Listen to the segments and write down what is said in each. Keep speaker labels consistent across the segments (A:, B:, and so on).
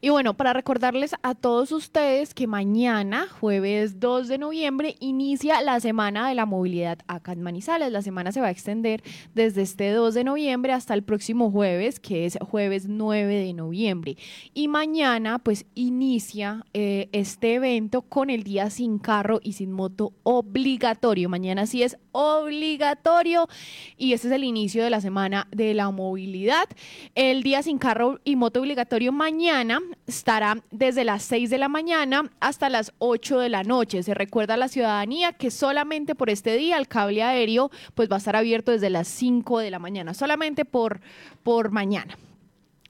A: Y bueno, para recordarles a todos ustedes que mañana, jueves 2 de noviembre, inicia la Semana de la Movilidad acá en Manizales. La semana se va a extender desde este 2 de noviembre hasta el próximo jueves, que es jueves 9 de noviembre. Y mañana, pues, inicia eh, este evento con el día sin carro y sin moto obligatorio. Mañana sí es obligatorio y este es el inicio de la Semana de la Movilidad. El día sin carro y moto obligatorio mañana estará desde las 6 de la mañana hasta las 8 de la noche. Se recuerda a la ciudadanía que solamente por este día el cable aéreo pues va a estar abierto desde las 5 de la mañana, solamente por, por mañana.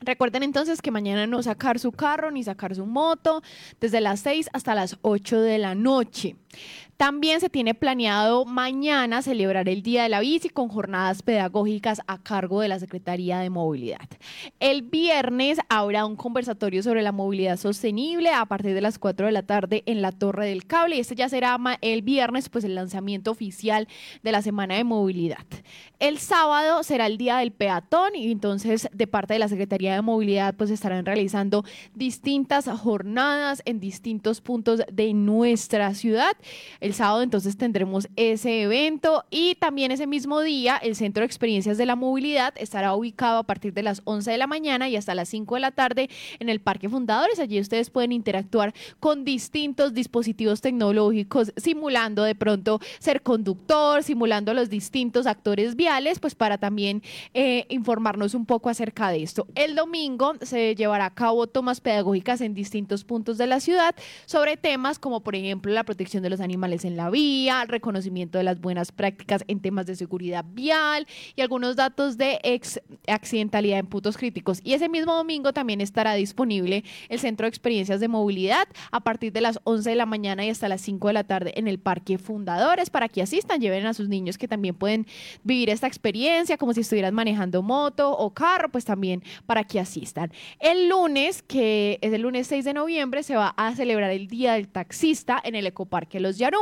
A: Recuerden entonces que mañana no sacar su carro ni sacar su moto desde las 6 hasta las 8 de la noche. También se tiene planeado mañana celebrar el Día de la Bici con jornadas pedagógicas a cargo de la Secretaría de Movilidad. El viernes habrá un conversatorio sobre la movilidad sostenible a partir de las 4 de la tarde en la Torre del Cable. Y este ya será el viernes, pues el lanzamiento oficial de la Semana de Movilidad. El sábado será el Día del Peatón y entonces de parte de la Secretaría de Movilidad pues estarán realizando distintas jornadas en distintos puntos de nuestra ciudad. El sábado entonces tendremos ese evento y también ese mismo día el Centro de Experiencias de la Movilidad estará ubicado a partir de las 11 de la mañana y hasta las 5 de la tarde en el Parque Fundadores. Allí ustedes pueden interactuar con distintos dispositivos tecnológicos, simulando de pronto ser conductor, simulando los distintos actores viales, pues para también eh, informarnos un poco acerca de esto. El domingo se llevará a cabo tomas pedagógicas en distintos puntos de la ciudad sobre temas como por ejemplo la protección de los animales en la vía, reconocimiento de las buenas prácticas en temas de seguridad vial y algunos datos de ex accidentalidad en puntos críticos. Y ese mismo domingo también estará disponible el Centro de Experiencias de Movilidad a partir de las 11 de la mañana y hasta las 5 de la tarde en el Parque Fundadores para que asistan, lleven a sus niños que también pueden vivir esta experiencia como si estuvieran manejando moto o carro, pues también para que asistan. El lunes, que es el lunes 6 de noviembre, se va a celebrar el Día del Taxista en el Ecoparque Los Llanos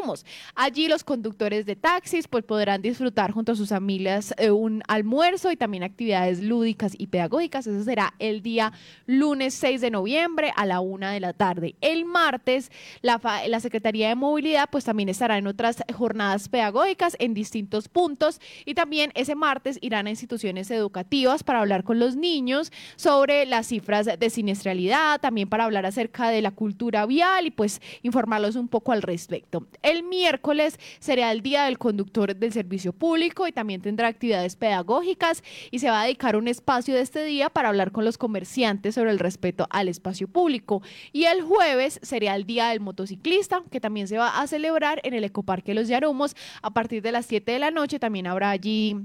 A: Allí los conductores de taxis pues, podrán disfrutar junto a sus familias eh, un almuerzo y también actividades lúdicas y pedagógicas. Eso será el día lunes 6 de noviembre a la una de la tarde. El martes la, la Secretaría de Movilidad pues también estará en otras jornadas pedagógicas en distintos puntos y también ese martes irán a instituciones educativas para hablar con los niños sobre las cifras de siniestralidad, también para hablar acerca de la cultura vial y pues informarlos un poco al respecto. El miércoles será el Día del Conductor del Servicio Público y también tendrá actividades pedagógicas y se va a dedicar un espacio de este día para hablar con los comerciantes sobre el respeto al espacio público. Y el jueves será el Día del Motociclista, que también se va a celebrar en el Ecoparque Los Yarumos a partir de las 7 de la noche. También habrá allí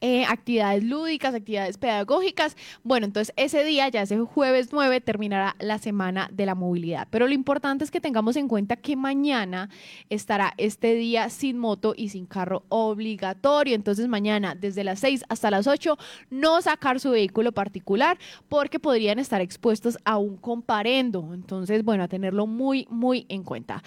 A: eh, actividades lúdicas, actividades pedagógicas. Bueno, entonces ese día, ya ese jueves 9, terminará la semana de la movilidad. Pero lo importante es que tengamos en cuenta que mañana estará este día sin moto y sin carro obligatorio. Entonces mañana, desde las 6 hasta las 8, no sacar su vehículo particular porque podrían estar expuestos a un comparendo. Entonces, bueno, a tenerlo muy, muy en cuenta.